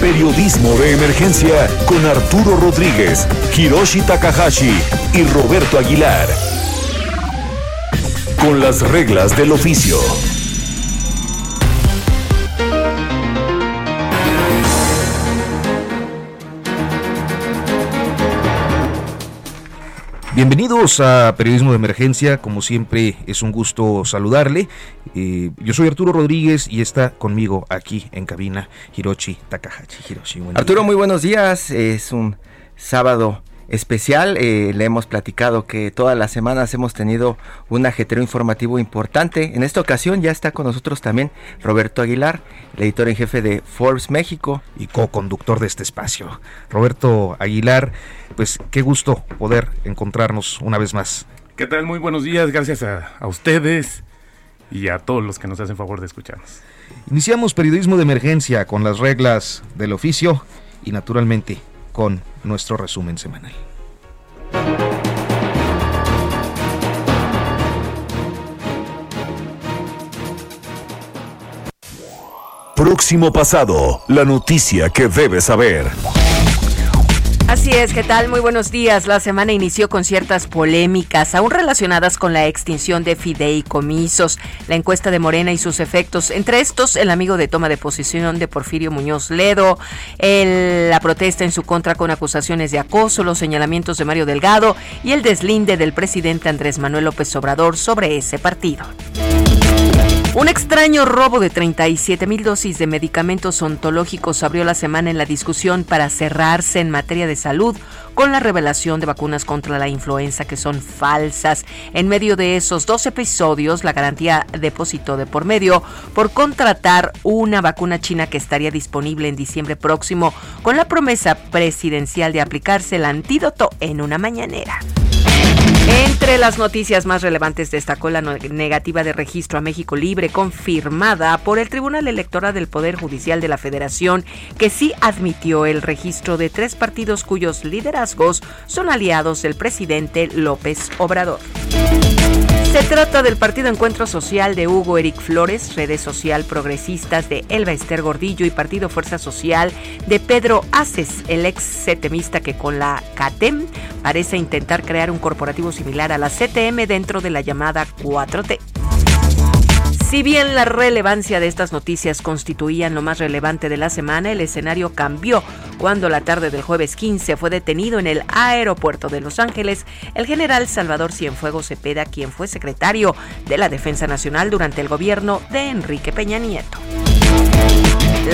Periodismo de Emergencia con Arturo Rodríguez, Hiroshi Takahashi y Roberto Aguilar. Con las reglas del oficio. Bienvenidos a Periodismo de Emergencia, como siempre es un gusto saludarle. Eh, yo soy Arturo Rodríguez y está conmigo aquí en cabina Hiroshi Takahashi. Hiroshi, Arturo, muy buenos días. Es un sábado especial. Eh, le hemos platicado que todas las semanas hemos tenido un ajetreo informativo importante. En esta ocasión ya está con nosotros también Roberto Aguilar, el editor en jefe de Forbes México. Y co-conductor de este espacio. Roberto Aguilar, pues qué gusto poder encontrarnos una vez más. ¿Qué tal? Muy buenos días. Gracias a, a ustedes y a todos los que nos hacen favor de escucharnos. Iniciamos periodismo de emergencia con las reglas del oficio y naturalmente con nuestro resumen semanal. Próximo pasado, la noticia que debes saber. Así es, ¿qué tal? Muy buenos días. La semana inició con ciertas polémicas, aún relacionadas con la extinción de fideicomisos, la encuesta de Morena y sus efectos. Entre estos, el amigo de toma de posición de Porfirio Muñoz Ledo, la protesta en su contra con acusaciones de acoso, los señalamientos de Mario Delgado y el deslinde del presidente Andrés Manuel López Obrador sobre ese partido. Un extraño robo de 37 mil dosis de medicamentos ontológicos abrió la semana en la discusión para cerrarse en materia de salud con la revelación de vacunas contra la influenza que son falsas. En medio de esos dos episodios, la garantía depositó de por medio por contratar una vacuna china que estaría disponible en diciembre próximo con la promesa presidencial de aplicarse el antídoto en una mañanera. Entre las noticias más relevantes destacó la negativa de registro a México Libre confirmada por el Tribunal Electoral del Poder Judicial de la Federación, que sí admitió el registro de tres partidos cuyos liderazgos son aliados del presidente López Obrador. Se trata del Partido Encuentro Social de Hugo Eric Flores, Redes Social Progresistas de Elba Ester Gordillo y Partido Fuerza Social de Pedro Aces, el ex setemista que con la CATEM parece intentar crear un corporativo similar a la CTM dentro de la llamada 4T. Si bien la relevancia de estas noticias constituían lo más relevante de la semana, el escenario cambió cuando la tarde del jueves 15 fue detenido en el aeropuerto de Los Ángeles el general Salvador Cienfuegos Cepeda, quien fue secretario de la Defensa Nacional durante el gobierno de Enrique Peña Nieto.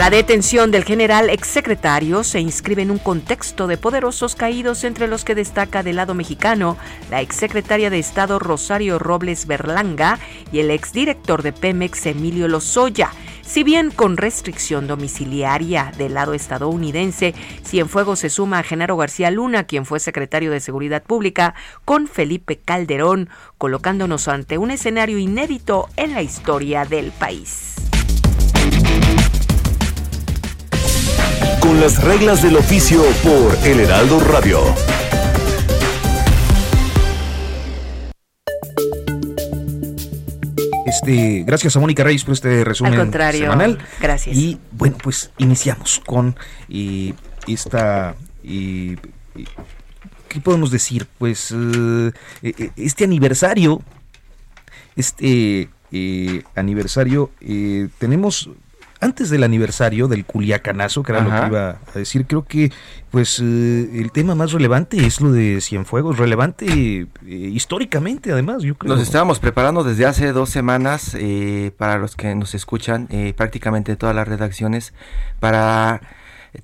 La detención del general exsecretario se inscribe en un contexto de poderosos caídos entre los que destaca del lado mexicano la exsecretaria de Estado Rosario Robles Berlanga y el exdirector de Pemex Emilio Lozoya. Si bien con restricción domiciliaria del lado estadounidense, Cienfuegos se suma a Genaro García Luna, quien fue secretario de Seguridad Pública, con Felipe Calderón, colocándonos ante un escenario inédito en la historia del país. Con las reglas del oficio por El Heraldo Radio. Este, gracias a Mónica Reyes por este resumen Al contrario, semanal. gracias. Y bueno, pues iniciamos con eh, esta. eh, eh, ¿Qué podemos decir? Pues este aniversario. Este eh, aniversario. eh, tenemos antes del aniversario del Culiacanazo, que era lo que iba a decir, creo que pues eh, el tema más relevante es lo de Cienfuegos, relevante eh, históricamente además, yo creo. Nos estábamos preparando desde hace dos semanas, eh, para los que nos escuchan, eh, prácticamente todas las redacciones, para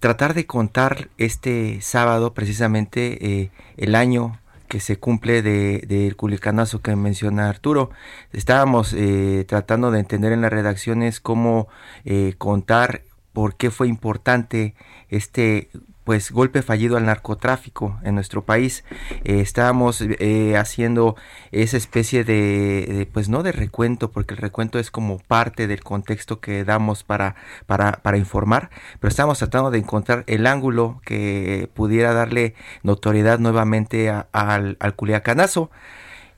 tratar de contar este sábado precisamente eh, el año que se cumple del de, culicanazo que menciona Arturo. Estábamos eh, tratando de entender en las redacciones cómo eh, contar por qué fue importante este pues golpe fallido al narcotráfico en nuestro país. Eh, estábamos eh, haciendo esa especie de, pues no de recuento, porque el recuento es como parte del contexto que damos para, para, informar, pero estamos tratando de encontrar el ángulo que pudiera darle notoriedad nuevamente al, al Culiacanazo.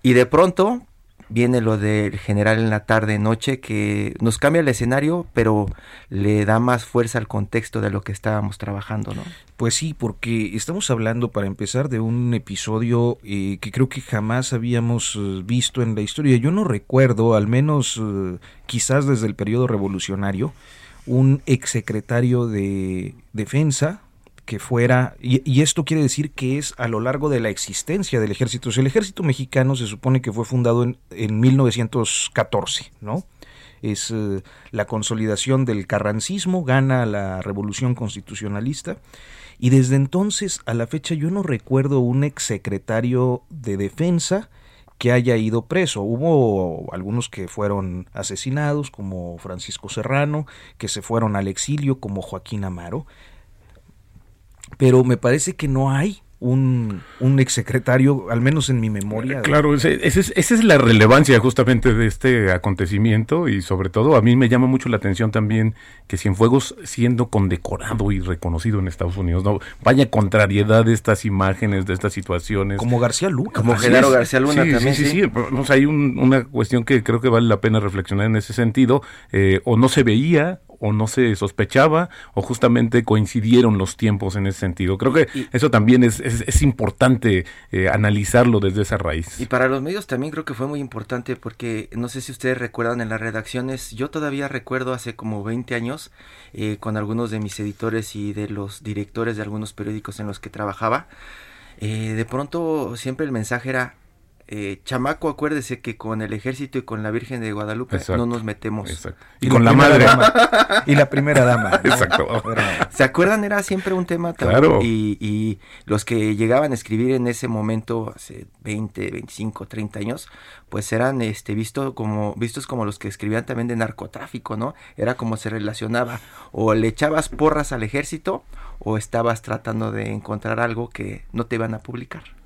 Y de pronto, viene lo del general en la tarde noche que nos cambia el escenario pero le da más fuerza al contexto de lo que estábamos trabajando no pues sí porque estamos hablando para empezar de un episodio eh, que creo que jamás habíamos eh, visto en la historia. Yo no recuerdo al menos eh, quizás desde el periodo revolucionario un exsecretario de defensa que fuera, y, esto quiere decir que es a lo largo de la existencia del ejército. el ejército mexicano se supone que fue fundado en, en 1914, ¿no? Es eh, la consolidación del carrancismo, gana la revolución constitucionalista, y desde entonces a la fecha yo no recuerdo un exsecretario de defensa que haya ido preso. Hubo algunos que fueron asesinados, como Francisco Serrano, que se fueron al exilio, como Joaquín Amaro, pero me parece que no hay un, un exsecretario, al menos en mi memoria. Claro, esa es la relevancia justamente de este acontecimiento y sobre todo a mí me llama mucho la atención también que Cienfuegos siendo condecorado y reconocido en Estados Unidos, no vaya contrariedad de estas imágenes, de estas situaciones. Como García Luna. Como Genaro García Luna también. Sí, sí, sí. hay una cuestión que creo que vale la pena reflexionar en ese sentido. Eh, o no se veía o no se sospechaba o justamente coincidieron los tiempos en ese sentido. Creo que eso también es, es, importante eh, analizarlo desde esa raíz. Y para los medios también creo que fue muy importante porque no sé si ustedes recuerdan en las redacciones, yo todavía recuerdo hace como 20 años eh, con algunos de mis editores y de los directores de algunos periódicos en los que trabajaba, eh, de pronto siempre el mensaje era eh, chamaco, acuérdese que con el ejército y con la Virgen de Guadalupe no nos metemos. Y, con la, madre. y la primera dama. Exacto. ¿Se acuerdan? Era siempre un tema claro. y, y, los que llegaban a escribir en ese momento, hace 20, 25, 30 años, pues eran este, visto como, vistos como los que escribían también de narcotráfico, ¿no? Era como se relacionaba. O le echabas porras al ejército o estabas tratando de encontrar algo que no te iban a publicar.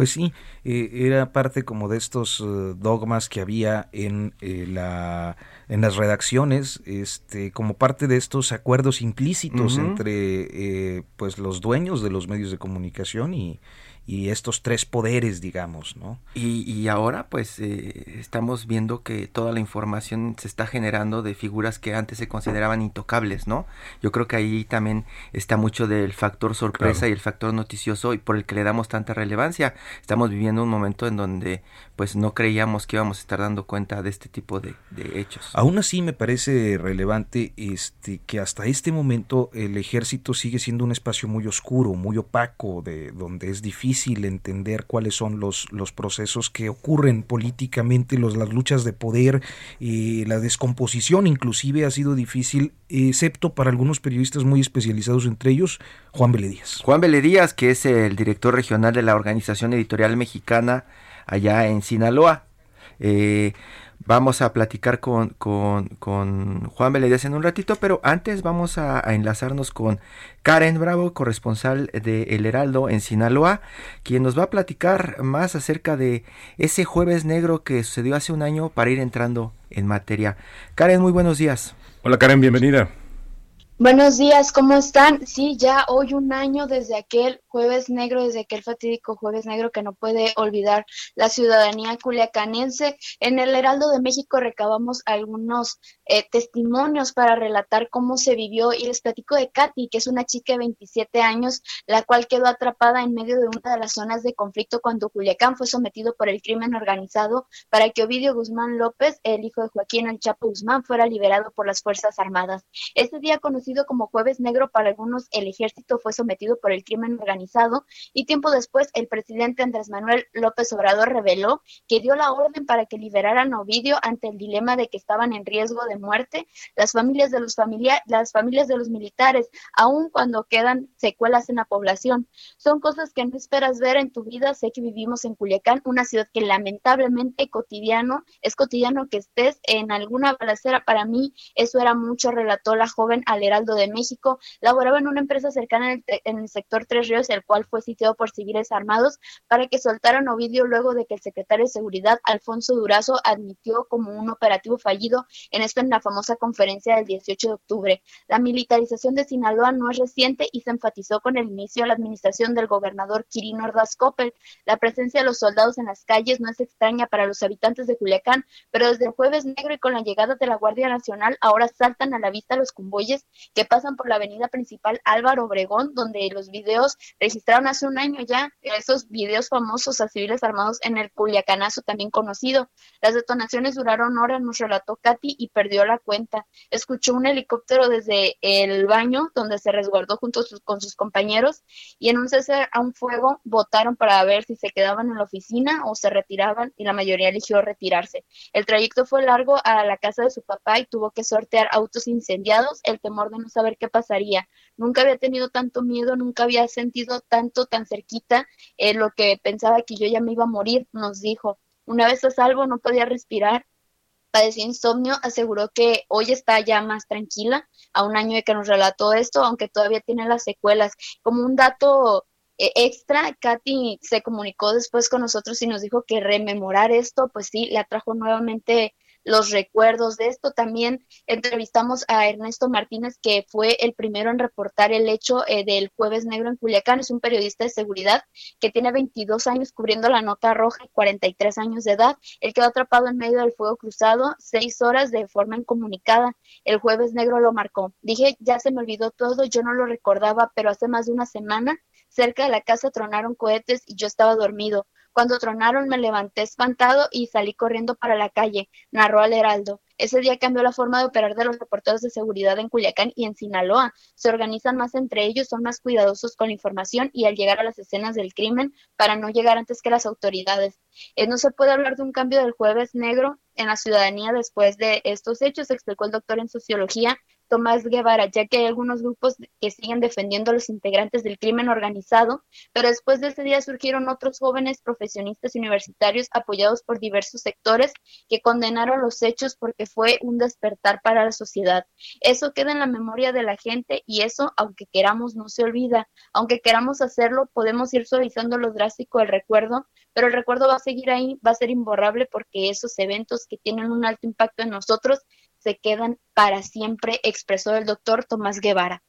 Pues sí, eh, era parte como de estos eh, dogmas que había en eh, la en las redacciones, este, como parte de estos acuerdos implícitos entre pues los dueños de los medios de comunicación y, y estos tres poderes, digamos, ¿no? Y, y ahora, pues, eh, estamos viendo que toda la información se está generando de figuras que antes se consideraban intocables, ¿no? Yo creo que ahí también está mucho del factor sorpresa y el factor noticioso y por el que le damos tanta relevancia. Estamos viviendo un momento en donde, pues, no creíamos que íbamos a estar dando cuenta de este tipo de, de hechos. Aún así, me parece relevante este que hasta este momento el ejército sigue siendo un espacio muy oscuro, muy opaco, de donde es difícil entender cuáles son los, los procesos que ocurren políticamente, los, las luchas de poder, y la descomposición inclusive ha sido difícil, excepto para algunos periodistas muy especializados, entre ellos Juan Beledías. Juan Beledías, que es el director regional de la Organización Editorial Mexicana allá en Sinaloa. Eh, Vamos a platicar con, con, Juan Beledías en un ratito, pero antes vamos a, enlazarnos con Karen Bravo, corresponsal de El Heraldo en Sinaloa, quien nos va a platicar más acerca de ese jueves negro que sucedió hace un año para ir entrando en materia. Karen, muy buenos días. Hola Karen, bienvenida. Buenos días, ¿cómo están? Sí, ya hoy un año desde aquel jueves negro, desde aquel fatídico jueves negro que no puede olvidar la ciudadanía culiacanense. En el Heraldo de México recabamos algunos eh, testimonios para relatar cómo se vivió y les platico de Katy, que es una chica de 27 años, la cual quedó atrapada en medio de una de las zonas de conflicto cuando Culiacán fue sometido por el crimen organizado para que Ovidio Guzmán López, el hijo de Joaquín El Chapo Guzmán, fuera liberado por las Fuerzas Armadas. Este día conocí como Jueves Negro para algunos, el ejército fue sometido por el crimen organizado y tiempo después el presidente Andrés Manuel López Obrador reveló que dio la orden para que liberaran a Ovidio ante el dilema de que estaban en riesgo de muerte las familias de los familia las familias de los militares, aun cuando quedan secuelas en la población. Son cosas que no esperas ver en tu vida. Sé que vivimos en Culiacán, una ciudad que lamentablemente cotidiano es cotidiano que estés en alguna balacera. Para mí eso era mucho, relató la joven al De México. Laboraba en una empresa cercana en el, sector Tres Ríos, el cual fue sitiado por civiles armados para que soltaran Ovidio luego de que el secretario de Seguridad, Alfonso Durazo, admitió como un operativo fallido en esto en la famosa conferencia del 18 de octubre. La militarización de Sinaloa no es reciente y se enfatizó con el inicio de la administración del gobernador Quirino Ordaz Coppel. La presencia de los soldados en las calles no es extraña para los habitantes de Culiacán, pero desde el jueves negro y con la llegada de la Guardia Nacional ahora saltan a la vista los convoyes que pasan por la avenida principal Álvaro Obregón, donde los videos registraron hace un año ya, esos videos famosos a civiles armados en el Culiacanazo también conocido. Las detonaciones duraron horas, nos relató Katy y perdió la cuenta. Escuchó un helicóptero desde el baño donde se resguardó junto con sus compañeros y en un cese a un fuego votaron para ver si se quedaban en la oficina o se retiraban y la mayoría eligió retirarse. El trayecto fue largo a la casa de su papá y tuvo que sortear autos incendiados, el temor de no saber qué pasaría. Nunca había tenido tanto miedo, nunca había sentido tanto tan cerquita eh, lo que pensaba que yo ya me iba a morir, nos dijo. Una vez a salvo no podía respirar, padeció insomnio, aseguró que hoy está ya más tranquila, a un año de que nos relató esto, aunque todavía tiene las secuelas. Como un dato eh, extra, Katy se comunicó después con nosotros y nos dijo que rememorar esto, pues sí, le atrajo nuevamente los recuerdos de esto. También entrevistamos a Ernesto Martínez, que fue el primero en reportar el hecho eh, del jueves negro en Culiacán. Es un periodista de seguridad que tiene 22 años cubriendo la nota roja y 43 años de edad. El quedó atrapado en medio del fuego cruzado, seis horas de forma incomunicada. El jueves negro lo marcó. Dije, ya se me olvidó todo, yo no lo recordaba, pero hace más de una semana cerca de la casa tronaron cohetes y yo estaba dormido. Cuando tronaron me levanté espantado y salí corriendo para la calle, narró al Heraldo. Ese día cambió la forma de operar de los reporteros de seguridad en Culiacán y en Sinaloa. Se organizan más entre ellos, son más cuidadosos con la información y al llegar a las escenas del crimen para no llegar antes que las autoridades. Eh, no se puede hablar de un cambio del jueves negro en la ciudadanía después de estos hechos, explicó el doctor en sociología Tomás Guevara, ya que hay algunos grupos que siguen defendiendo a los integrantes del crimen organizado, pero después de ese día surgieron otros jóvenes profesionistas universitarios apoyados por diversos sectores que condenaron los hechos porque fue un despertar para la sociedad. Eso queda en la memoria de la gente y eso, aunque queramos, no se olvida. Aunque queramos hacerlo, podemos ir suavizando lo drástico del recuerdo, pero el recuerdo va a seguir ahí, va a ser imborrable porque esos eventos que tienen un alto impacto en nosotros se quedan para siempre, expresó el doctor Tomás Guevara.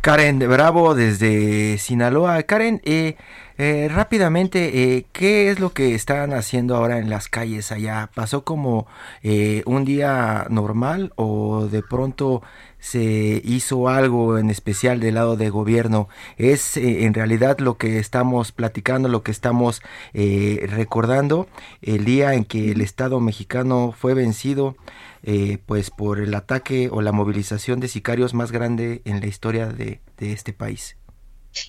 Karen Bravo desde Sinaloa. Karen, eh, eh, rápidamente, eh, ¿qué es lo que están haciendo ahora en las calles allá? ¿Pasó como un día normal o de pronto se hizo algo en especial del lado de gobierno. Es eh, en realidad lo que estamos platicando, lo que estamos eh, recordando, el día en que el Estado mexicano fue vencido eh, pues por el ataque o la movilización de sicarios más grande en la historia de, de este país.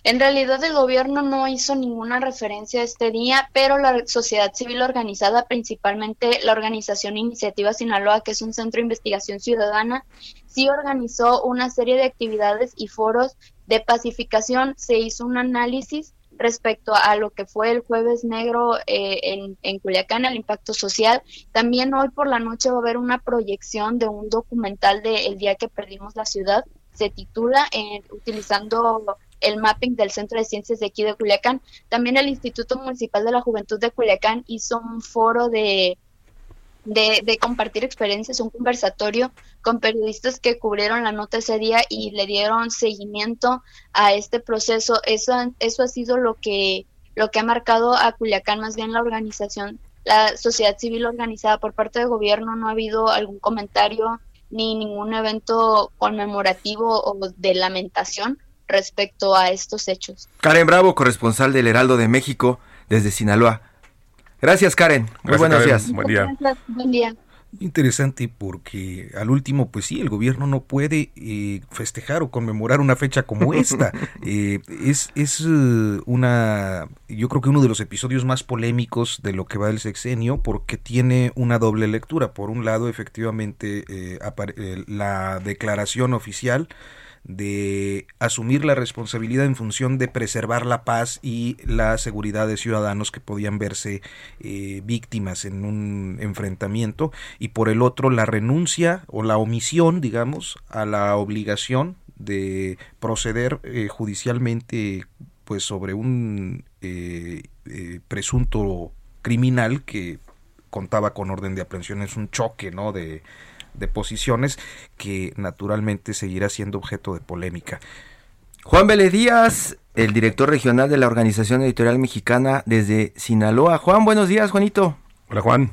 En realidad el gobierno no hizo ninguna referencia a este día, pero la sociedad civil organizada, principalmente la organización Iniciativa Sinaloa, que es un centro de investigación ciudadana, sí organizó una serie de actividades y foros de pacificación. Se hizo un análisis respecto a lo que fue el jueves negro eh, en, en, Culiacán, el impacto social. También hoy por la noche va a haber una proyección de un documental de El día que perdimos la ciudad. Se titula eh, utilizando el mapping del Centro de Ciencias de aquí de Culiacán. También el Instituto Municipal de la Juventud de Culiacán hizo un foro de, de, compartir experiencias, un conversatorio con periodistas que cubrieron la nota ese día y le dieron seguimiento a este proceso. Eso, eso ha sido lo que, lo que ha marcado a Culiacán, más bien la organización, la sociedad civil organizada por parte del gobierno. No ha habido algún comentario ni ningún evento conmemorativo o de lamentación respecto a estos hechos. Karen Bravo, corresponsal del Heraldo de México desde Sinaloa. Gracias, Karen. Muy buenos días. Buen día. Buen día. Interesante porque al último, pues sí, el gobierno no puede eh, festejar o conmemorar una fecha como esta. Eh, es es eh, una, yo creo que uno de los episodios más polémicos de lo que va del sexenio porque tiene una doble lectura. Por un lado, efectivamente, la declaración oficial de asumir la responsabilidad en función de preservar la paz y la seguridad de ciudadanos que podían verse eh, víctimas en un enfrentamiento. Y por el otro la renuncia o la omisión digamos a la obligación de proceder eh, judicialmente pues sobre un eh, presunto criminal que contaba con orden de aprehensión. Es un choque no de de posiciones que naturalmente seguirá siendo objeto de polémica. Juan Vélez Díaz, el director regional de la Organización Editorial Mexicana desde Sinaloa. Juan, buenos días, Juanito. Hola, Juan.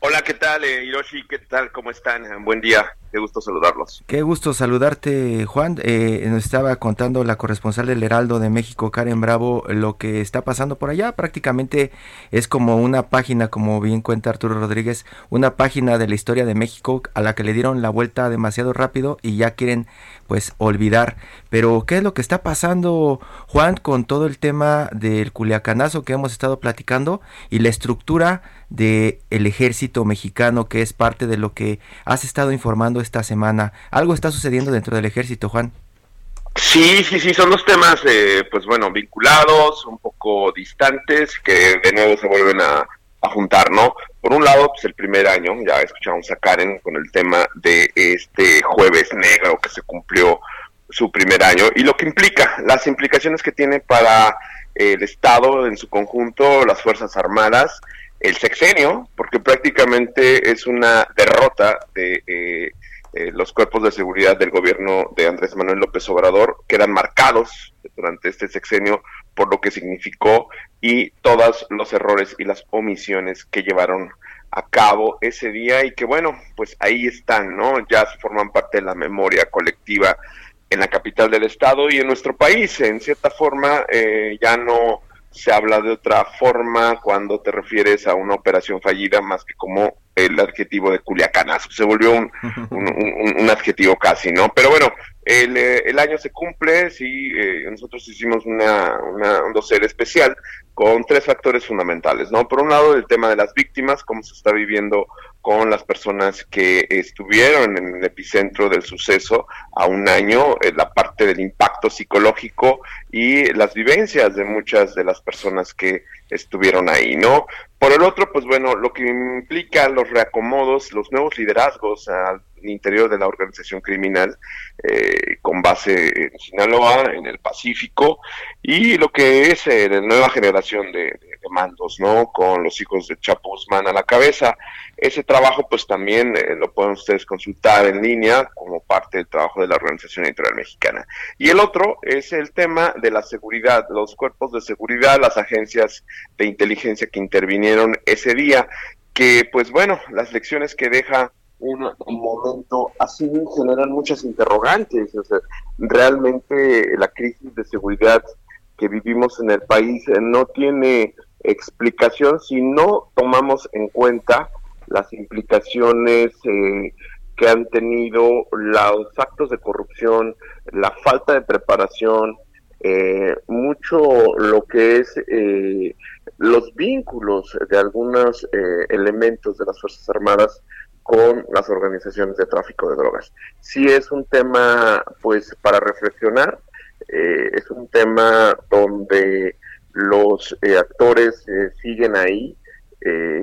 Hola, ¿qué tal, eh, Hiroshi? ¿Qué tal? ¿Cómo están? Buen día. Qué gusto saludarlos. Qué gusto saludarte, Juan. Eh, nos estaba contando la corresponsal del Heraldo de México, Karen Bravo, lo que está pasando por allá. Prácticamente es como una página, como bien cuenta Arturo Rodríguez, una página de la historia de México a la que le dieron la vuelta demasiado rápido y ya quieren pues olvidar. Pero ¿qué es lo que está pasando, Juan, con todo el tema del culiacanazo que hemos estado platicando y la estructura del el ejército mexicano que es parte de lo que has estado informando esta semana? ¿Algo está sucediendo dentro del ejército, Juan? Sí, sí, sí, son dos temas, eh, pues bueno, vinculados, un poco distantes, que de nuevo se vuelven a, a juntar, ¿no? Por un lado, pues el primer año, ya escuchamos a Karen con el tema de este jueves negro que se cumplió su primer año y lo que implica, las implicaciones que tiene para el Estado en su conjunto, las Fuerzas Armadas, el sexenio, porque prácticamente es una derrota de eh, eh, los cuerpos de seguridad del gobierno de Andrés Manuel López Obrador, quedan marcados durante este sexenio por lo que significó y todos los errores y las omisiones que llevaron a cabo ese día y que bueno, pues ahí están, ¿no? Ya forman parte de la memoria colectiva en la capital del estado y en nuestro país. En cierta forma, eh, ya no se habla de otra forma cuando te refieres a una operación fallida más que como el adjetivo de culiacanazo. Se volvió un, un, adjetivo casi, ¿no? Pero bueno, el, eh, el año se cumple, sí, eh, nosotros hicimos una, una, un dossier especial con tres factores fundamentales, ¿no? Por un lado, el tema de las víctimas, cómo se está viviendo con las personas que estuvieron en el epicentro del suceso a un año, eh, la parte del impacto psicológico y las vivencias de muchas de las personas que estuvieron ahí, ¿no? Por el otro, pues bueno, lo que implica los reacomodos, los nuevos liderazgos al interior de la organización criminal eh, con base en Sinaloa, en el Pacífico, y lo que es eh, la nueva generación de, mandos, ¿no? Con los hijos de Chapo Guzmán a la cabeza. Ese trabajo, pues también eh, lo pueden ustedes consultar en línea como parte del trabajo de la Organización Editorial Mexicana. Y el otro es el tema de la seguridad, los cuerpos de seguridad, las agencias de inteligencia que intervinieron ese día, que pues bueno, las lecciones que deja un, momento así generan muchas interrogantes. O sea, realmente la crisis de seguridad que vivimos en el país eh, no tiene explicación si no tomamos en cuenta las implicaciones eh, que han tenido los actos de corrupción, la falta de preparación, eh, mucho lo que es los vínculos de algunos elementos de las Fuerzas Armadas con las organizaciones de tráfico de drogas. Sí es un tema, pues, para reflexionar, eh, es un tema donde los eh, actores eh, siguen ahí,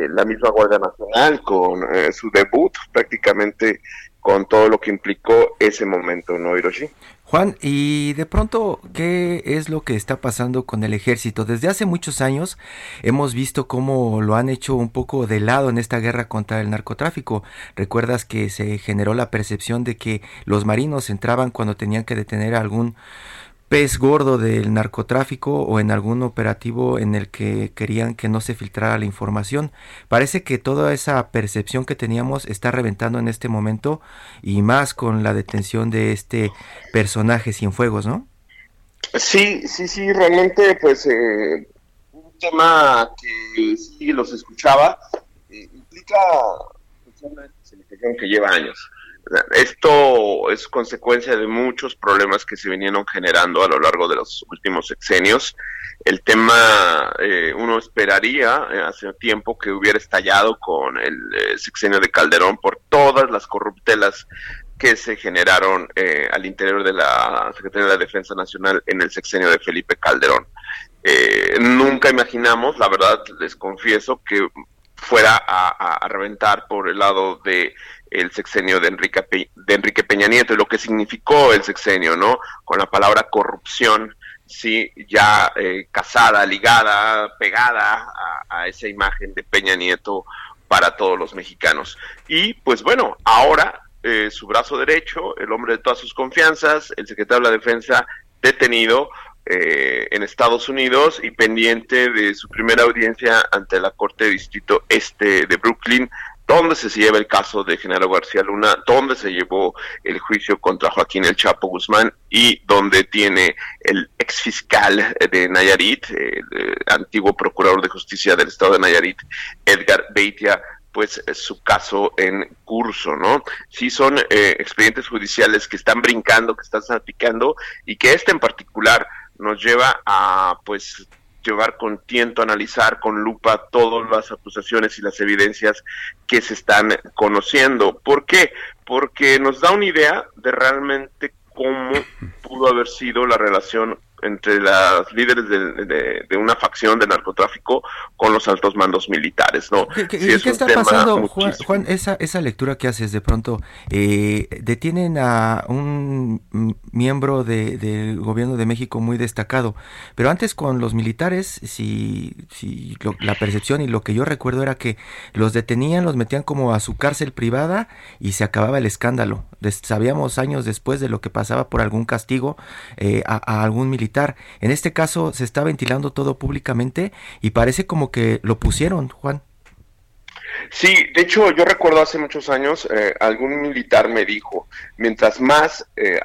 la misma Guardia Nacional con su debut prácticamente con todo lo que implicó ese momento, ¿no, Hiroshi? Juan, y de pronto, ¿qué es lo que está pasando con el ejército? Desde hace muchos años hemos visto cómo lo han hecho un poco de lado en esta guerra contra el narcotráfico. Recuerdas que se generó la percepción de que los marinos entraban cuando tenían que detener a algún pez gordo del narcotráfico o en algún operativo en el que querían que no se filtrara la información. Parece que toda esa percepción que teníamos está reventando en este momento y más con la detención de este personaje sin fuegos, ¿no? Sí, sí, sí, realmente pues eh, un tema que sí los escuchaba eh, implica una especialización que lleva años. Esto es consecuencia de muchos problemas que se vinieron generando a lo largo de los últimos sexenios. El tema, eh, uno esperaría eh, hace tiempo que hubiera estallado con el eh, sexenio de Calderón por todas las corruptelas que se generaron al interior de la Secretaría de la Defensa Nacional en el sexenio de Felipe Calderón. nunca imaginamos, la verdad les confieso, que fuera a reventar por el lado de el sexenio de Enrique, de Enrique Peña Nieto y lo que significó el sexenio, ¿no? Con la palabra corrupción, sí, ya eh, casada, ligada, pegada a, esa imagen de Peña Nieto para todos los mexicanos. Y pues bueno, ahora eh, su brazo derecho, el hombre de todas sus confianzas, el secretario de la Defensa, detenido eh, en Estados Unidos y pendiente de su primera audiencia ante la Corte de Distrito Este de Brooklyn dónde se lleva el caso de Genaro García Luna, dónde se llevó el juicio contra Joaquín El Chapo Guzmán y dónde tiene el ex fiscal de Nayarit, el, antiguo procurador de justicia del estado de Nayarit, Edgar Beitia, pues su caso en curso, ¿no? Sí son eh, expedientes judiciales que están brincando, que están salpicando y que este en particular nos lleva a pues llevar con tiento, analizar con lupa todas las acusaciones y las evidencias que se están conociendo. ¿Por qué? Porque nos da una idea de realmente cómo pudo haber sido la relación entre las líderes de, una facción de narcotráfico con los altos mandos militares, ¿no? ¿Qué, está pasando, Juan, esa, esa lectura que haces de pronto? Eh, detienen a un miembro del gobierno de México muy destacado, pero antes con los militares, si, si la percepción y lo que yo recuerdo era que los detenían, los metían como a su cárcel privada y se acababa el escándalo. Sabíamos años después de lo que pasaba por algún castigo eh, a algún militar en este caso se está ventilando todo públicamente y parece como que lo pusieron, Juan. Sí, de hecho yo recuerdo hace muchos años eh, algún militar me dijo, mientras más eh,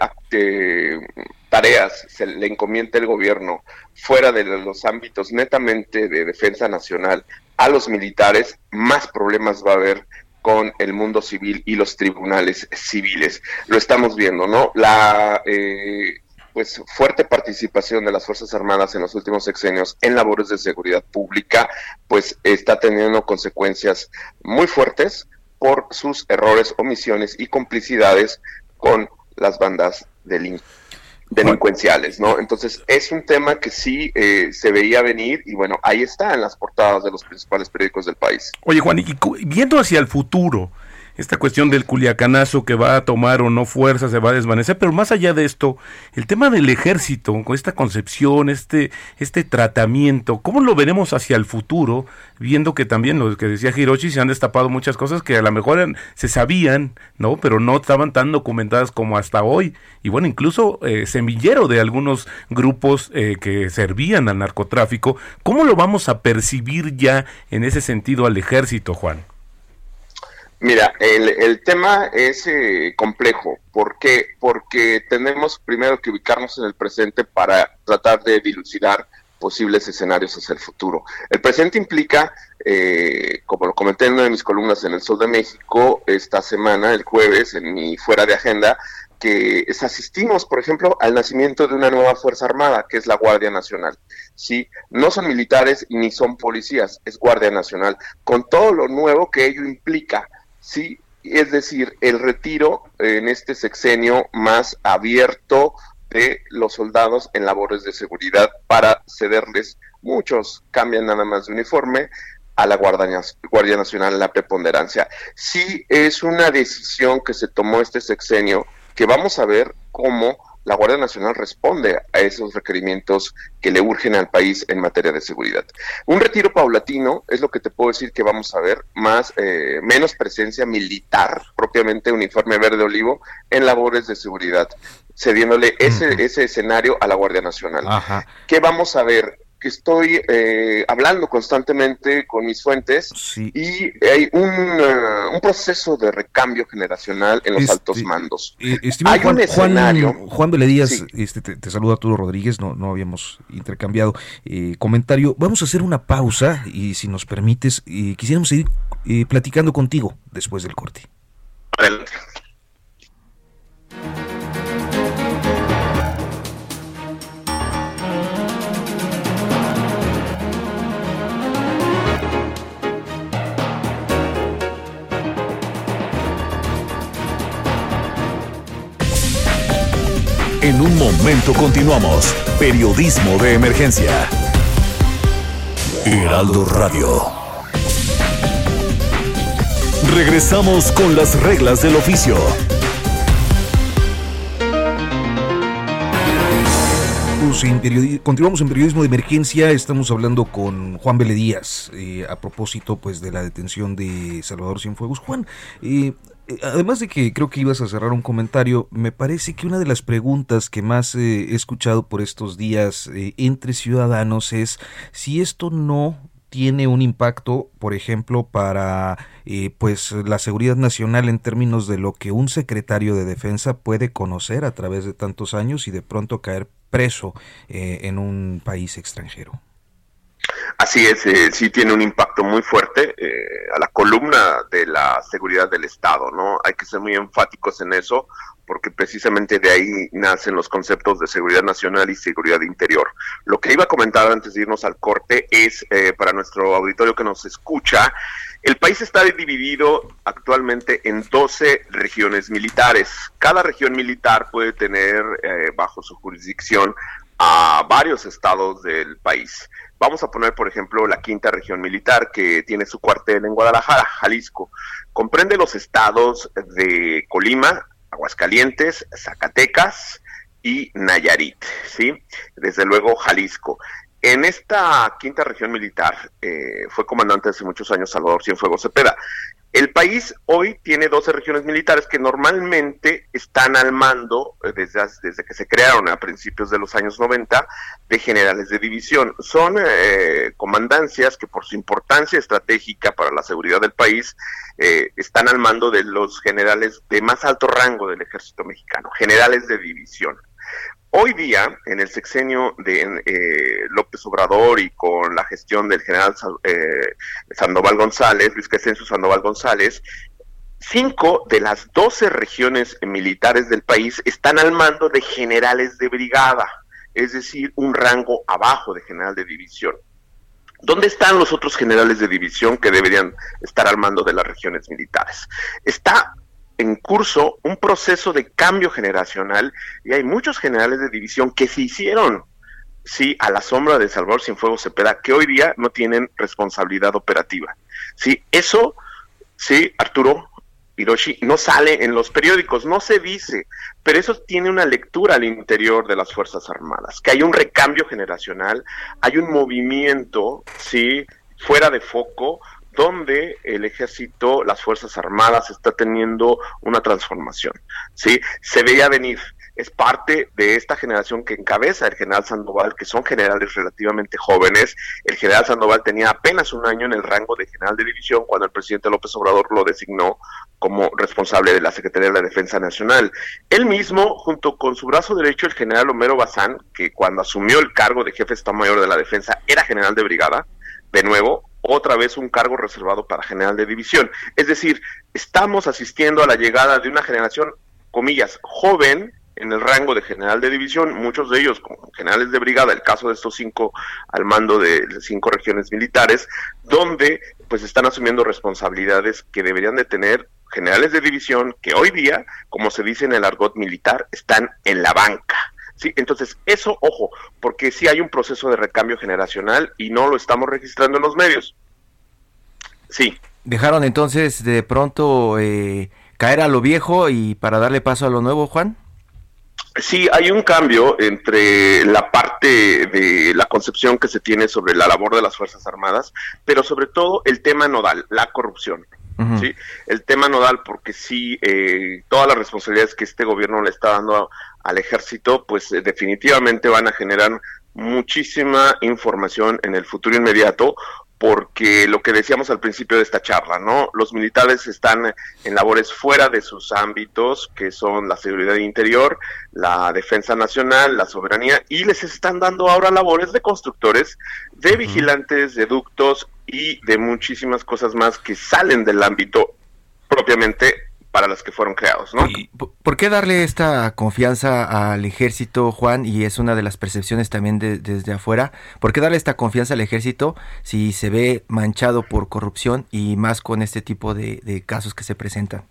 tareas se le encomienda el gobierno fuera de los ámbitos netamente de defensa nacional a los militares, más problemas va a haber con el mundo civil y los tribunales civiles. Lo estamos viendo, ¿no? La eh, pues fuerte participación de las Fuerzas Armadas en los últimos sexenios en labores de seguridad pública, pues está teniendo consecuencias muy fuertes por sus errores, omisiones y complicidades con las bandas delincuenciales, ¿no? Entonces es un tema que sí eh, se veía venir y bueno, ahí está en las portadas de los principales periódicos del país. Oye Juan, y viendo hacia el futuro, esta cuestión del culiacanazo que va a tomar o no fuerza, se va a desvanecer, pero más allá de esto, el tema del ejército, con esta concepción, este, este tratamiento, ¿cómo lo veremos hacia el futuro? Viendo que también lo que decía Hiroshi, se han destapado muchas cosas que a lo mejor se sabían, ¿no? Pero no estaban tan documentadas como hasta hoy. Y bueno, incluso eh, semillero de algunos grupos eh, que servían al narcotráfico. ¿Cómo lo vamos a percibir ya en ese sentido al ejército, Juan? Mira, el, tema es eh, complejo. ¿Por qué? Porque tenemos primero que ubicarnos en el presente para tratar de dilucidar posibles escenarios hacia el futuro. El presente implica, eh, como lo comenté en una de mis columnas en el Sol de México esta semana, el jueves, en mi fuera de agenda, que asistimos, por ejemplo, al nacimiento de una nueva Fuerza Armada, que es la Guardia Nacional. Sí, no son militares ni son policías, es Guardia Nacional, con todo lo nuevo que ello implica ¿sí? Es decir, el retiro en este sexenio más abierto de los soldados en labores de seguridad para cederles, muchos cambian nada más de uniforme, a la Guardia, Nacional la preponderancia. Sí es una decisión que se tomó este sexenio que vamos a ver cómo la Guardia Nacional responde a esos requerimientos que le urgen al país en materia de seguridad. Un retiro paulatino es lo que te puedo decir que vamos a ver, más eh, menos presencia militar, propiamente uniforme verde olivo, en labores de seguridad, cediéndole ese, ese escenario a la Guardia Nacional. ¿Qué vamos a ver? Que estoy eh, hablando constantemente con mis fuentes y hay un, uh, un, proceso de recambio generacional en los este, altos mandos. Eh, hay Juan, un escenario. Juan, Juan este, te, saluda Arturo Rodríguez, no, no habíamos intercambiado eh, comentario. Vamos a hacer una pausa y si nos permites, quisiéramos seguir eh, platicando contigo después del corte. Adelante. En un momento continuamos. Periodismo de emergencia. Heraldo Radio. Regresamos con las reglas del oficio. Continuamos en periodismo de emergencia. Estamos hablando con Juan Vélez Díaz eh, a propósito pues de la detención de Salvador Cienfuegos. Juan, eh, además de que creo que ibas a cerrar un comentario, me parece que una de las preguntas que más eh, he escuchado por estos días eh, entre ciudadanos es si esto no tiene un impacto, por ejemplo, para eh, pues la seguridad nacional en términos de lo que un secretario de defensa puede conocer a través de tantos años y de pronto caer preso eh, en un país extranjero. Así es, eh, sí tiene un impacto muy fuerte eh, a la columna de la seguridad del Estado, ¿no? Hay que ser muy enfáticos en eso, porque precisamente de ahí nacen los conceptos de seguridad nacional y seguridad interior. Lo que iba a comentar antes de irnos al corte es, eh, para nuestro auditorio que nos escucha, el país está dividido actualmente en 12 regiones militares. Cada región militar puede tener eh, bajo su jurisdicción a varios estados del país. Vamos a poner, por ejemplo, la quinta región militar que tiene su cuartel en Guadalajara, Jalisco. Comprende los estados de Colima, Aguascalientes, Zacatecas y Nayarit, ¿sí? Desde luego Jalisco. En esta quinta región militar eh, fue comandante hace muchos años Salvador Cienfuegos Cepeda. El país hoy tiene 12 regiones militares que normalmente están al mando, eh, desde, desde que se crearon a principios de los años 90, de generales de división. Son eh, comandancias que por su importancia estratégica para la seguridad del país eh, están al mando de los generales de más alto rango del ejército mexicano, generales de división. Hoy día, en el sexenio de eh, López Obrador y con la gestión del general eh, Sandoval González, Luis Crescencio Sandoval González, cinco de las doce regiones militares del país están al mando de generales de brigada, es decir, un rango abajo de general de división. ¿Dónde están los otros generales de división que deberían estar al mando de las regiones militares? Está en curso un proceso de cambio generacional y hay muchos generales de división que se hicieron, sí, a la sombra de Salvador Cienfuegos Cepeda, que hoy día no tienen responsabilidad operativa. Sí, eso, sí, Arturo Hiroshi, no sale en los periódicos, no se dice, pero eso tiene una lectura al interior de las Fuerzas Armadas, que hay un recambio generacional, hay un movimiento, sí, fuera de foco, donde el ejército, las Fuerzas Armadas está teniendo una transformación. ¿sí? Se veía venir, es parte de esta generación que encabeza el general Sandoval, que son generales relativamente jóvenes. El general Sandoval tenía apenas un año en el rango de general de división cuando el presidente López Obrador lo designó como responsable de la Secretaría de la Defensa Nacional. Él mismo, junto con su brazo derecho, el general Homero Bazán, que cuando asumió el cargo de jefe de Estado Mayor de la Defensa era general de brigada, de nuevo, otra vez un cargo reservado para general de división. Es decir, estamos asistiendo a la llegada de una generación, comillas, joven en el rango de general de división, muchos de ellos como generales de brigada, el caso de estos cinco al mando de cinco regiones militares, donde pues están asumiendo responsabilidades que deberían de tener generales de división que hoy día, como se dice en el argot militar, están en la banca. Sí, entonces eso, ojo, porque sí hay un proceso de recambio generacional y no lo estamos registrando en los medios. Sí. Dejaron entonces de pronto eh, caer a lo viejo y para darle paso a lo nuevo, Juan. Sí, hay un cambio entre la parte de la concepción que se tiene sobre la labor de las Fuerzas Armadas, pero sobre todo el tema nodal, la corrupción. Uh -huh. ¿sí? El tema nodal, porque sí, eh, todas las responsabilidades que este gobierno le está dando a, al ejército, pues eh, definitivamente van a generar muchísima información en el futuro inmediato, porque lo que decíamos al principio de esta charla, ¿no? Los militares están en labores fuera de sus ámbitos, que son la seguridad interior, la defensa nacional, la soberanía, y les están dando ahora labores de constructores, de vigilantes, de ductos y de muchísimas cosas más que salen del ámbito propiamente para las que fueron creados, ¿no? ¿Por qué darle esta confianza al ejército, Juan? Y es una de las percepciones también desde afuera. ¿Por qué darle esta confianza al ejército si se ve manchado por corrupción y más con este tipo de, casos que se presentan?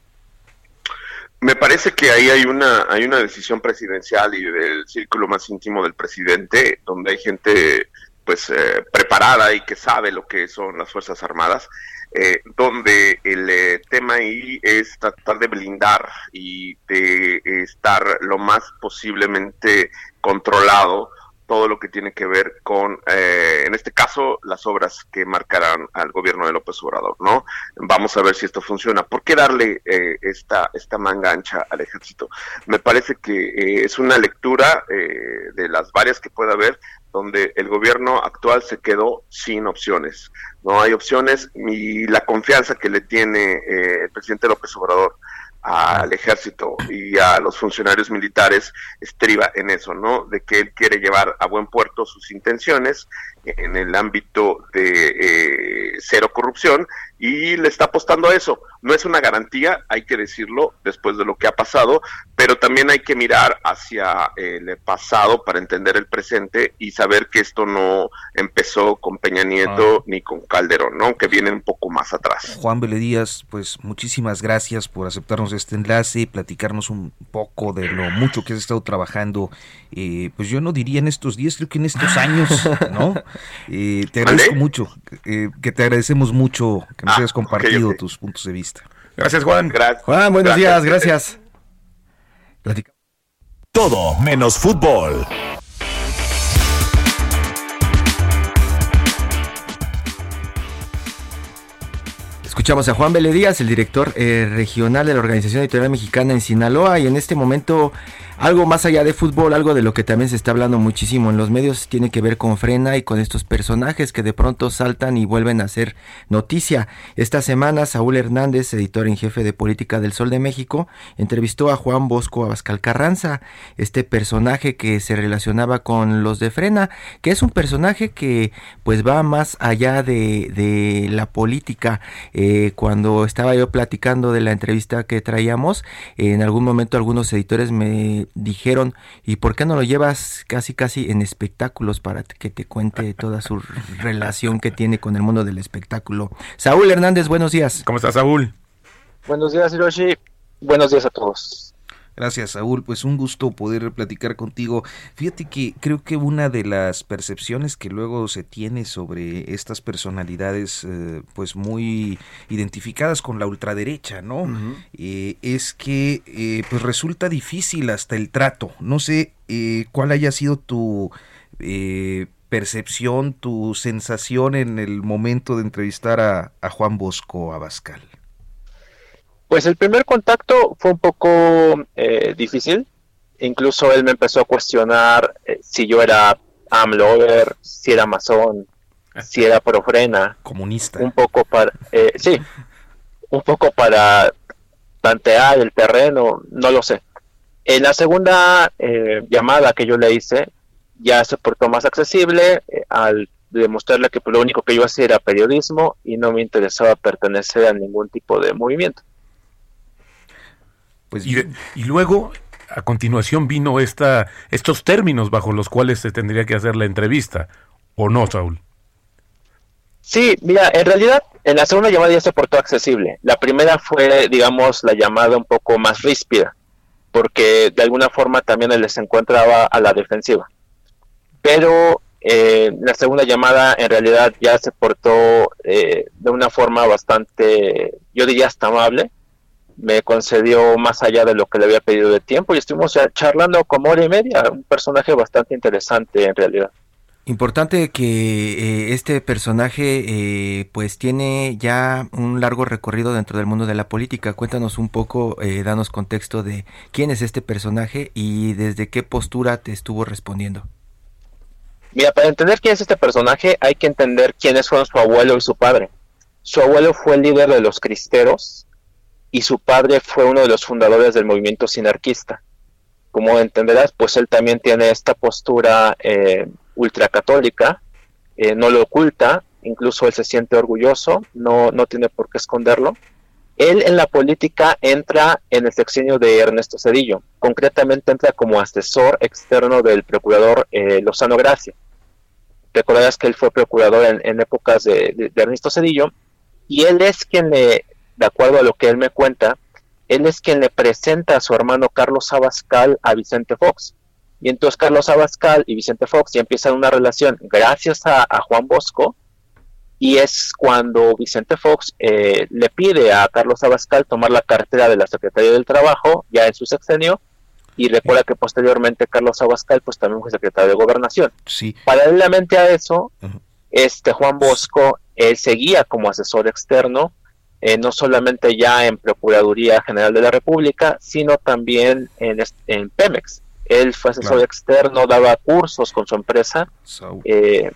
Me parece que ahí hay una hay una decisión presidencial y del círculo más íntimo del presidente, donde hay gente pues eh, preparada y que sabe lo que son las fuerzas armadas eh, donde el eh, tema ahí es tratar de blindar y de estar lo más posiblemente controlado todo lo que tiene que ver con, eh, en este caso, las obras que marcarán al gobierno de López Obrador, ¿no? Vamos a ver si esto funciona. ¿Por qué darle esta, esta manga ancha al ejército? Me parece que es una lectura de las varias que pueda haber, donde el gobierno actual se quedó sin opciones. No hay opciones y la confianza que le tiene eh, el presidente López Obrador al ejército y a los funcionarios militares estriba en eso, ¿no? De que él quiere llevar a buen puerto sus intenciones en el ámbito de eh, cero corrupción y le está apostando a eso. No es una garantía, hay que decirlo, después de lo que ha pasado, pero también hay que mirar hacia el pasado para entender el presente y saber que esto no empezó con Peña Nieto ah. ni con Calderón, ¿no? Que viene un poco más atrás. Juan Díaz, pues muchísimas gracias por aceptarnos este enlace, platicarnos un poco de lo mucho que has estado trabajando, eh, pues yo no diría en estos días, creo que en estos años, ¿no? Eh, te agradezco mucho, eh, que te agradecemos mucho que nos ah, hayas compartido tus puntos de vista. Gracias, Juan. Gracias. Juan, buenos días, gracias. Todo menos fútbol. Escuchamos a Juan Vélez Díaz, el director eh, regional de la Organización Editorial Mexicana en Sinaloa, y en este momento algo más allá de fútbol, algo de lo que también se está hablando muchísimo en los medios, tiene que ver con Frena y con estos personajes que de pronto saltan y vuelven a ser noticia. Esta semana Saúl Hernández, editor en jefe de Política del Sol de México, entrevistó a Juan Bosco Abascal Carranza, este personaje que se relacionaba con los de Frena, que es un personaje que pues va más allá de, de la política. Eh, cuando estaba yo platicando de la entrevista que traíamos, en algún momento algunos editores me dijeron, ¿y por qué no lo llevas casi casi en espectáculos para que te cuente toda su relación que tiene con el mundo del espectáculo? Saúl Hernández, buenos días. ¿Cómo estás, Saúl? Buenos días, Hiroshi. Buenos días a todos. Gracias, Saúl. Pues un gusto poder platicar contigo. Fíjate que creo que una de las percepciones que luego se tiene sobre estas personalidades, eh, pues muy identificadas con la ultraderecha, ¿no? Eh, es que eh, pues resulta difícil hasta el trato. No sé cuál haya sido tu percepción, tu sensación en el momento de entrevistar a, a Juan Bosco Abascal. Pues el primer contacto fue un poco eh, difícil. Incluso él me empezó a cuestionar eh, si yo era AMLover, si era masón, si era profrena. Comunista. Un poco para, eh, sí, un poco para plantear el terreno, no lo sé. En la segunda llamada que yo le hice, ya se portó más accesible al demostrarle que lo único que yo hacía era periodismo y no me interesaba pertenecer a ningún tipo de movimiento. Pues y, luego, a continuación, vino esta, estos términos bajo los cuales se tendría que hacer la entrevista, ¿o no, Saúl? Sí, mira, en realidad en la segunda llamada ya se portó accesible. La primera fue, digamos, la llamada un poco más ríspida, porque de alguna forma también él se encontraba a la defensiva. Pero eh, la segunda llamada en realidad ya se portó eh, de una forma bastante, yo diría hasta amable, me concedió más allá de lo que le había pedido de tiempo y estuvimos charlando como hora y media, un personaje bastante interesante en realidad. Importante que eh, este personaje eh, pues tiene ya un largo recorrido dentro del mundo de la política. Cuéntanos un poco, eh, danos contexto de quién es este personaje y desde qué postura te estuvo respondiendo. Mira, para entender quién es este personaje hay que entender quiénes fueron su abuelo y su padre. Su abuelo fue el líder de los cristeros y su padre fue uno de los fundadores del movimiento sinarquista. Como entenderás, pues él también tiene esta postura eh, ultracatólica, eh, no lo oculta, incluso él se siente orgulloso, no, no tiene por qué esconderlo. Él en la política entra en el sexenio de Ernesto Cedillo, concretamente entra como asesor externo del procurador eh, Lozano Gracia. Recordarás que él fue procurador en, épocas de, Ernesto Cedillo y él es quien le, de acuerdo a lo que él me cuenta, él es quien le presenta a su hermano Carlos Abascal a Vicente Fox. Y entonces Carlos Abascal y Vicente Fox ya empiezan una relación gracias a Juan Bosco, y es cuando Vicente Fox eh, le pide a Carlos Abascal tomar la cartera de la Secretaría del Trabajo ya en su sexenio y recuerda que posteriormente Carlos Abascal pues también fue secretario de Gobernación. Sí. Paralelamente a eso, este Juan Bosco él seguía como asesor externo eh, no solamente ya en Procuraduría General de la República, sino también en, en Pemex. Él fue asesor externo, daba cursos con su empresa. Eh,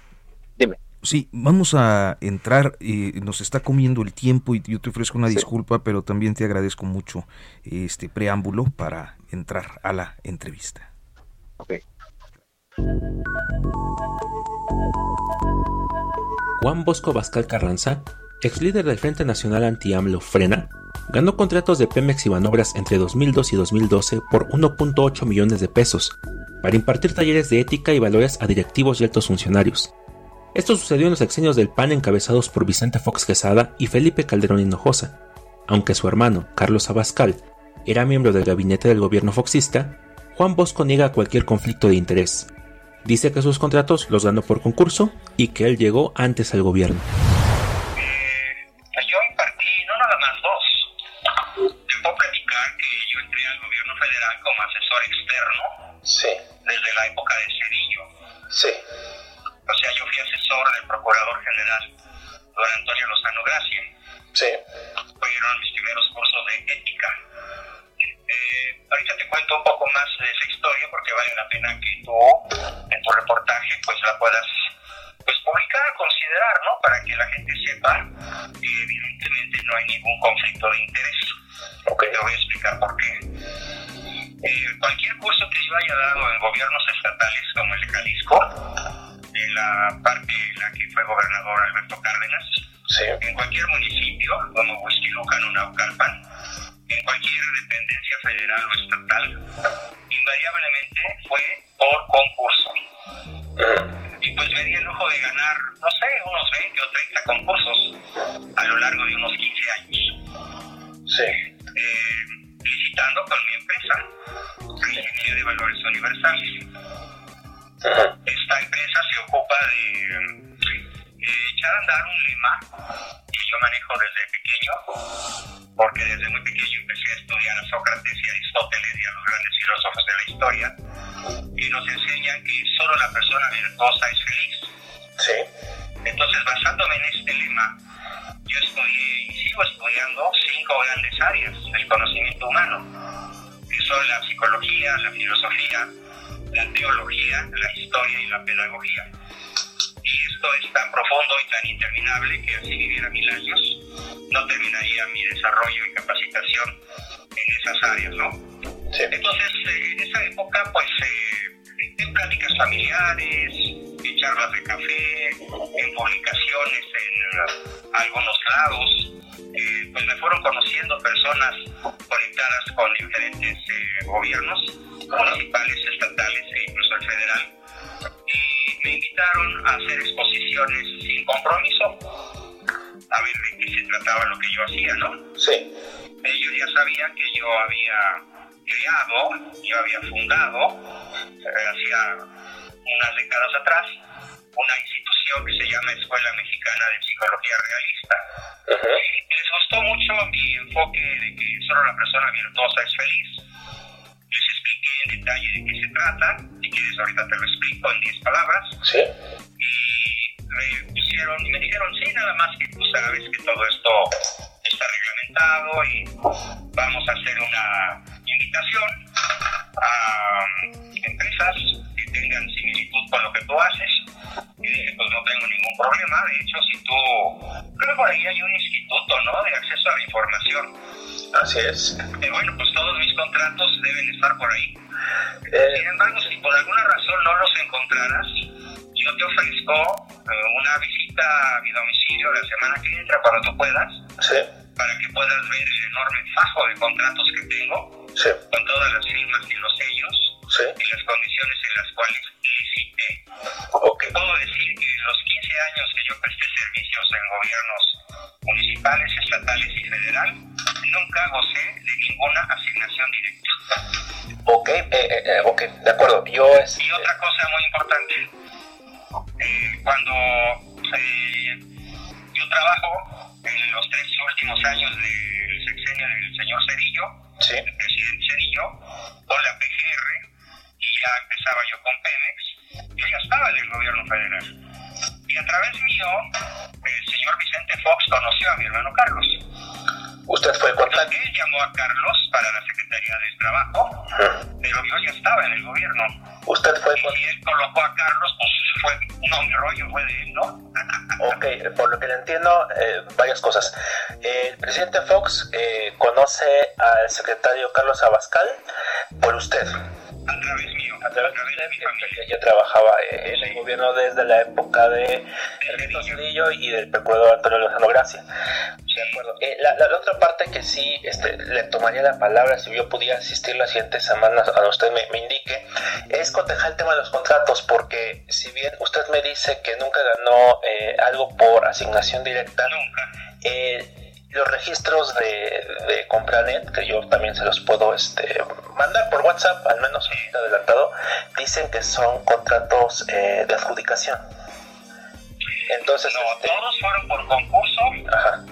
dime. Sí, vamos a entrar, eh, nos está comiendo el tiempo y yo te ofrezco una disculpa, pero también te agradezco mucho este preámbulo para entrar a la entrevista. Juan Bosco Bascal Carranza, ex líder del Frente Nacional Anti-AMLO Frena, ganó contratos de Pemex y Banobras entre 2002 y 2012 por 1.8 millones de pesos para impartir talleres de ética y valores a directivos y altos funcionarios esto sucedió en los sexenios del PAN encabezados por Vicente Fox Quesada y Felipe Calderón Hinojosa. Aunque su hermano, Carlos Abascal, era miembro del gabinete del gobierno foxista, Juan Bosco niega cualquier conflicto de interés. Dice que sus contratos los ganó por concurso y que él llegó antes al gobierno. Puedo platicar que yo entré al gobierno federal como asesor externo sí. desde la época de Cedillo. Sí o sea, yo fui asesor del Procurador General, don Antonio Lozano Gracia. Sí. Fueron mis primeros cursos de ética. Eh, ahorita te cuento un poco más de esa historia porque vale la pena que tú en tu reportaje pues la puedas pues publicar, considerar, ¿no? Para que la gente sepa que evidentemente no hay ningún conflicto de interés. Okay. Te voy a explicar por qué. Eh, cualquier curso que yo haya dado en gobiernos estatales como el de Jalisco, en la parte en la que fue gobernador Alberto Cárdenas, en cualquier municipio, como Huixquilucan o Naucalpan, en cualquier dependencia federal o estatal, invariablemente fue por concurso. Y pues me di el lujo de ganar, no sé, unos 20 o 30 concursos a lo largo de unos 15 años. Sí. Eh, licitando con mi empresa, Ingeniería de Valores Universales. Esta empresa se ocupa de eh, echar a andar un lema que yo manejo desde pequeño, porque desde muy pequeño empecé a estudiar a Sócrates y a Aristóteles y a los grandes filósofos de la historia, que nos enseñan que solo la persona virtuosa es feliz. Sí. Entonces, basándome en este lema, yo estudié y sigo estudiando cinco grandes áreas del conocimiento humano, que son la psicología, la filosofía, la teología, la historia y la pedagogía. Y esto es tan profundo y tan interminable que si viviera mil años no terminaría mi desarrollo y capacitación en esas áreas, ¿no? Entonces, eh, en esa época, pues, eh, en pláticas familiares, en charlas de café, en publicaciones en algunos lados, eh, pues me fueron conociendo personas conectadas con diferentes gobiernos municipales, estatales e incluso el federal. Y me invitaron a hacer exposiciones sin compromiso, a ver de qué se trataba lo que yo hacía, ¿no? Sí. Ellos ya sabían que yo había creado, yo había fundado, eh, hacía unas décadas atrás, una institución que se llama Escuela Mexicana de Psicología Realista. Les gustó mucho mi enfoque de que solo la persona virtuosa es feliz les expliqué en detalle de qué se trata. Si quieres, ahorita te lo explico en 10 palabras. Sí. Y me pusieron, y me dijeron, sí, nada más que tú sabes que todo esto está reglamentado y vamos a hacer una invitación a empresas que tengan similitud con lo que tú haces problema. De hecho, si tú, creo que por ahí hay un instituto, ¿no? De acceso a la información. Así es. Eh, bueno, pues todos mis contratos deben estar por ahí. Sin embargo, si por alguna razón no los encontraras, yo te ofrezco eh, una visita a mi domicilio la semana que entra cuando tú puedas. Sí. Para que puedas ver el enorme fajo de contratos que tengo. Sí. Con todas las firmas y los sellos. Sí. Y las condiciones en las cuales licité. Ok. Puedo decir que en los 15 años que yo presté servicios en gobiernos municipales, estatales y federal, nunca gocé de ninguna asignación directa. Ok, eh, eh, eh, ok, de acuerdo. Yo es. Y otra cosa muy importante, eh, cuando yo trabajo en los tres últimos años del sexenio del señor Cerillo, Sí. Ya empezaba yo con Pemex, yo ya estaba en el gobierno federal. Y a través mío, el señor Vicente Fox conoció a mi hermano Carlos. Usted fue contacto. Él llamó a Carlos para la Secretaría del Trabajo, pero yo ya estaba en el gobierno. Usted fue el Y él colocó a Carlos, pues fue, no, mi rollo fue de él, ¿no? Ok, por lo que le entiendo, eh, varias cosas. El presidente Fox eh, conoce al secretario Carlos Abascal por usted. A través mío, A través de usted, que ya trabajaba eh, en el gobierno desde la época de Ernesto Cedillo y del procurador Antonio Lozano Gracia. De acuerdo. Eh, la, la- la otra parte que sí este, le tomaría la palabra si yo pudiera asistir las siguientes semanas a usted me, me indique es cotejar el tema de los contratos porque si bien usted me dice que nunca ganó eh, algo por asignación directa eh, los registros de, de Compranet, que yo también se los puedo este, mandar por WhatsApp, al menos adelantado, dicen que son contratos eh, de adjudicación. Entonces, No, este, todos fueron por concurso. ajá,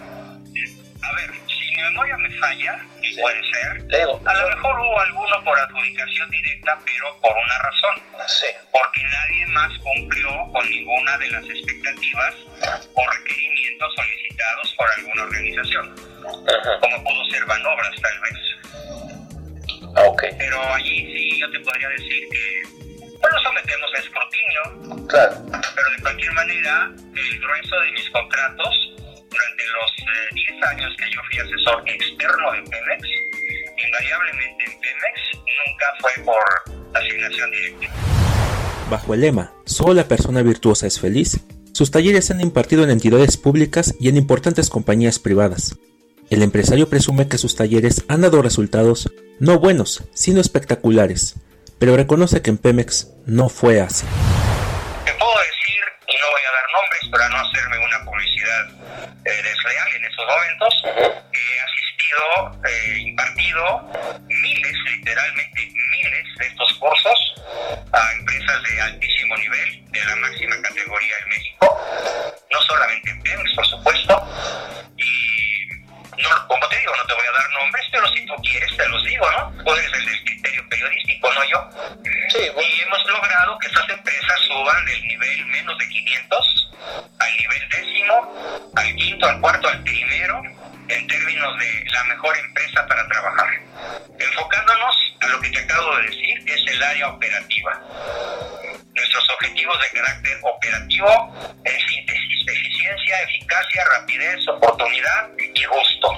A ver, si mi memoria me falla, y puede ser, le digo, a lo mejor hubo alguno por adjudicación directa, pero por una razón. sí, Porque nadie más cumplió con ninguna de las expectativas o requerimientos solicitados por alguna organización, ajá, como pudo ser Banobras tal vez. ah, ok, Pero allí sí yo te podría decir que pues, lo sometemos a escrutinio, claro, pero de cualquier manera, el grueso de mis contratos durante los eh, 10 años que yo fui asesor externo de Pemex, invariablemente en Pemex, nunca fue por asignación directa. Bajo el lema Solo la persona virtuosa es feliz, sus talleres se han impartido en entidades públicas y en importantes compañías privadas. El empresario presume que sus talleres han dado resultados no buenos, sino espectaculares, pero reconoce que en Pemex no fue así. Te puedo decir, y no voy a dar nombres para no hacerme una publicidad eh, desleal en esos momentos, que he asistido, eh, impartido miles, literalmente miles de estos cursos a empresas de altísimo nivel, de la máxima categoría en México, no solamente en Pemex, por supuesto, y no, como te digo, no te voy a dar nombres, pero si tú quieres te los digo, ¿no? Tú eres el del criterio periodístico, no yo. sí, bueno, Y hemos logrado que estas empresas suban del nivel menos de 500 al nivel décimo, al quinto, al cuarto, al primero, en términos de la mejor empresa para trabajar. Enfocándonos a lo que te acabo de decir, es el área operativa. Nuestros objetivos de carácter operativo, en síntesis, eficiencia, eficacia, rapidez, oportunidad y gusto.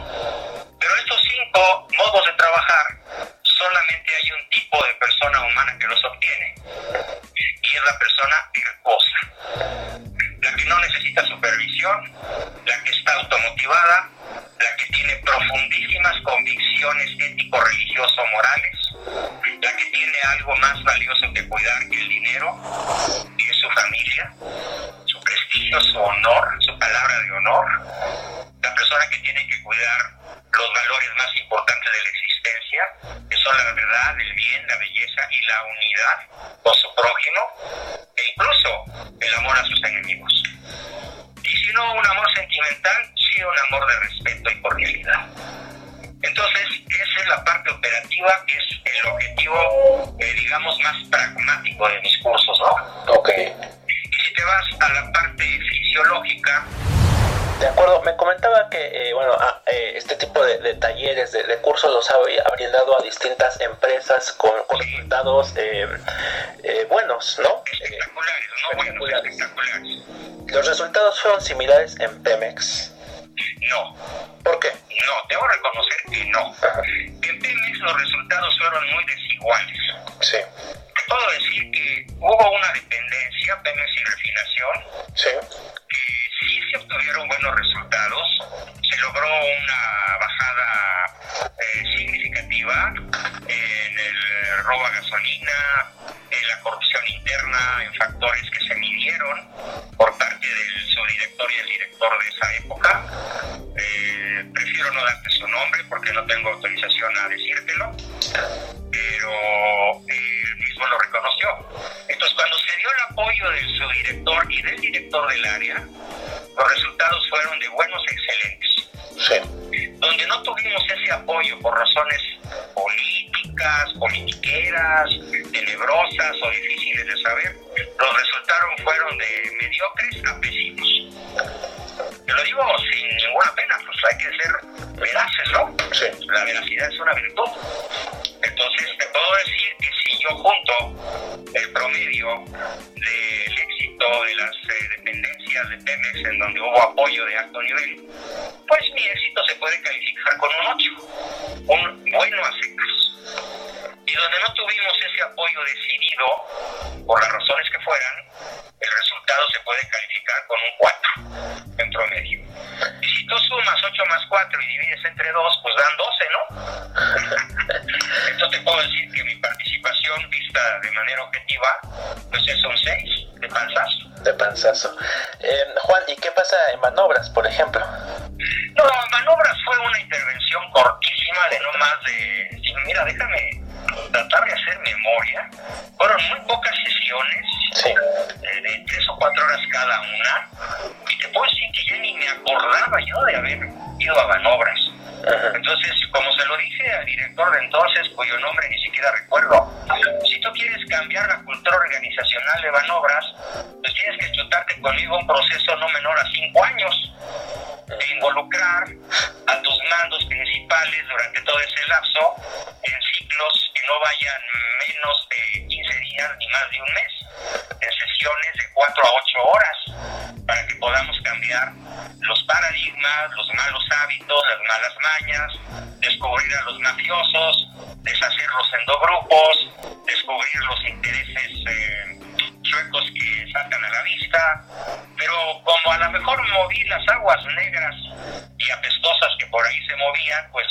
Pero estos cinco modos de trabajar, solamente hay un tipo de persona humana que los obtiene. Y es la persona virtuosa. La que no necesita supervisión, la que está automotivada, la que tiene profundísimas convicciones ético-religioso-morales, la que tiene algo más valioso que cuidar que el dinero, y es su familia, prestigio, su honor, su palabra de honor, la persona que tiene que cuidar los valores más importantes de la existencia, que son la verdad, el bien, la belleza y la unidad con su prójimo, e incluso el amor a sus enemigos. Y si no un amor sentimental, sí un amor de respeto y cordialidad. Entonces, esa es la parte operativa, que es el objetivo, eh, digamos, más pragmático de mis cursos, ¿no? ok, si te vas a la parte fisiológica, De acuerdo, me comentaba que eh, bueno, ah, eh, este tipo de, talleres, de, cursos los habría brindado a distintas empresas con, resultados eh, buenos, ¿no? Espectaculares, no buenos, espectaculares. ¿Los resultados fueron similares en Pemex? No. ¿Por qué? No, debo reconocer que no. En Pemex los resultados fueron muy desiguales. Sí. Puedo decir que hubo una dependencia, Pemex y refinación, sí. que sí se obtuvieron buenos resultados. Se logró una bajada eh, significativa en el robo a gasolina, en la corrupción interna, en factores que se midieron por parte del subdirector y el director de esa época. Eh, prefiero no darte su nombre porque no tengo autorización a decírtelo, pero eh, él mismo lo reconoció. Entonces, cuando se dio el apoyo del subdirector y del director del área, los resultados fueron de buenos excelentes. Sí. Donde no tuvimos ese apoyo por razones políticas, politiqueras, tenebrosas o difíciles de saber, los resultados fueron de mediocres a pésimos. Te lo digo sin ninguna pena, pues hay que ser veraces, ¿no? Sí. La veracidad es una virtud. Entonces te puedo decir que si yo junto el promedio del éxito de las eh, dependencias de Pemex en donde hubo apoyo de alto nivel, pues mi éxito se puede calificar con un 8, un bueno a secas. Y donde no tuvimos ese apoyo decidido, por las razones que fueran, el resultado se puede calificar con un 4 en promedio. Y si tú sumas 8 más 4 y divides entre 2, pues dan 12, ¿no? Entonces te puedo decir que mi participación vista de manera objetiva, pues es un 6 de panzazo. De panzazo. Eh, Juan, ¿y qué pasa en manobras, por ejemplo? No, manobras fue una intervención cortísima de no más de... Mira, déjame tratar de hacer memoria. Fueron muy pocas sesiones, sí. eh, de tres o cuatro horas cada una, y te puedo decir que ya ni me acordaba yo de haber ido a manobras. Entonces, como se lo dije al director de entonces, cuyo nombre ni siquiera recuerdo, si tú quieres cambiar la cultura organizacional de manobras, pues tienes que chutarte conmigo un proceso no menor a cinco años de involucrar a tus mandos principales durante todo ese lapso en ciclos que no vayan menos de 15 días ni más de un mes, en sesiones de 4 a 8 horas, para que podamos cambiar los paradigmas, los malos hábitos, las malas mañas, descubrir a los mafiosos, deshacerlos en dos grupos, descubrir los intereses eh, chuecos que saltan a la vista, pero como a lo mejor moví las aguas negras y apestosas que por ahí se movían, pues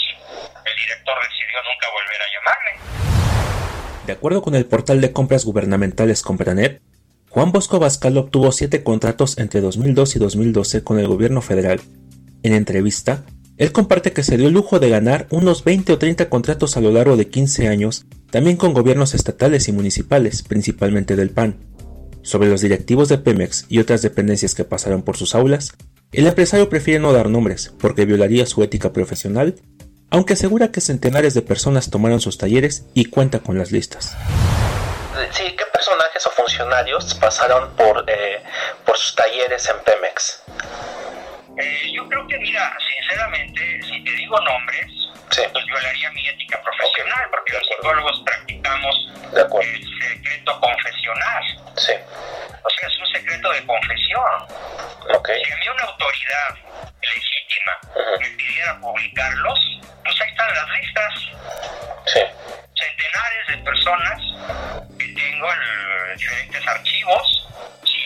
el director decidió nunca volver a llamarme. De acuerdo con el portal de compras gubernamentales Compranet, Juan Bosco Bascal obtuvo siete contratos entre 2002 y 2012 con el gobierno federal. En entrevista, él comparte que se dio el lujo de ganar unos 20 o 30 contratos a lo largo de 15 años, también con gobiernos estatales y municipales, principalmente del PAN. Sobre los directivos de Pemex y otras dependencias que pasaron por sus aulas, el empresario prefiere no dar nombres porque violaría su ética profesional, aunque asegura que centenares de personas tomaron sus talleres y cuenta con las listas. Sí, ¿qué personajes o funcionarios pasaron por, eh, por sus talleres en Pemex? Eh, yo creo que, mira, sinceramente, si te digo nombres, sí. pues violaría mi ética profesional, porque los psicólogos practicamos el secreto confesional. Sí. O sea, es un secreto de confesión. Okay. Si a mí una autoridad legítima me pidiera publicarlos, pues ahí están las listas. Sí. Centenares de personas que tengo en diferentes archivos.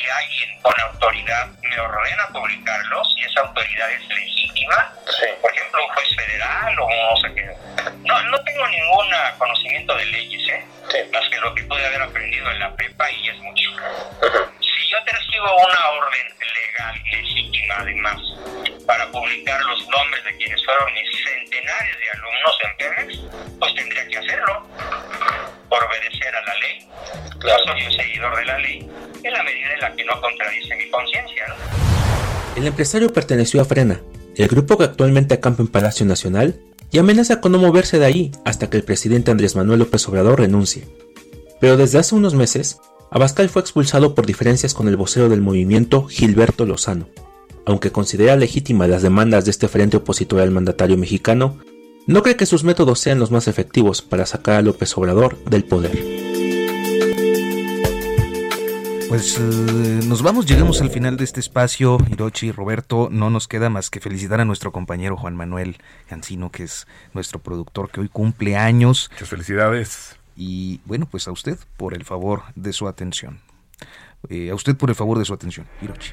Si alguien con autoridad me ordena publicarlos y esa autoridad es legítima, sí. por ejemplo, un juez federal o no sé qué. No, no tengo ningún conocimiento de leyes, ¿eh? Sí. más que lo que pude haber aprendido en la prepa y es mucho. Si yo te recibo una orden legal, legítima además, para publicar los nombres de quienes fueron mis centenares de alumnos en Pemex, pues tendría que hacerlo por obedecer a la ley. Claro. Yo soy un seguidor de la ley en la medida en la que no contradice mi conciencia. ¿no? El empresario perteneció a Frena, el grupo que actualmente acampa en Palacio Nacional y amenaza con no moverse de ahí hasta que el presidente Andrés Manuel López Obrador renuncie. Pero desde hace unos meses, Abascal fue expulsado por diferencias con el vocero del movimiento Gilberto Lozano. aunque considera legítimas las demandas de este frente opositor al mandatario mexicano, no cree que sus métodos sean los más efectivos para sacar a López Obrador del poder. Pues eh, nos vamos, llegamos al final de este espacio, Hirochi, Roberto, no nos queda más que felicitar a nuestro compañero Juan Manuel Cancino, que es nuestro productor que hoy cumple años. Muchas felicidades. Y bueno, pues a usted por el favor de su atención. Eh, a usted por el favor de su atención, Hirochi.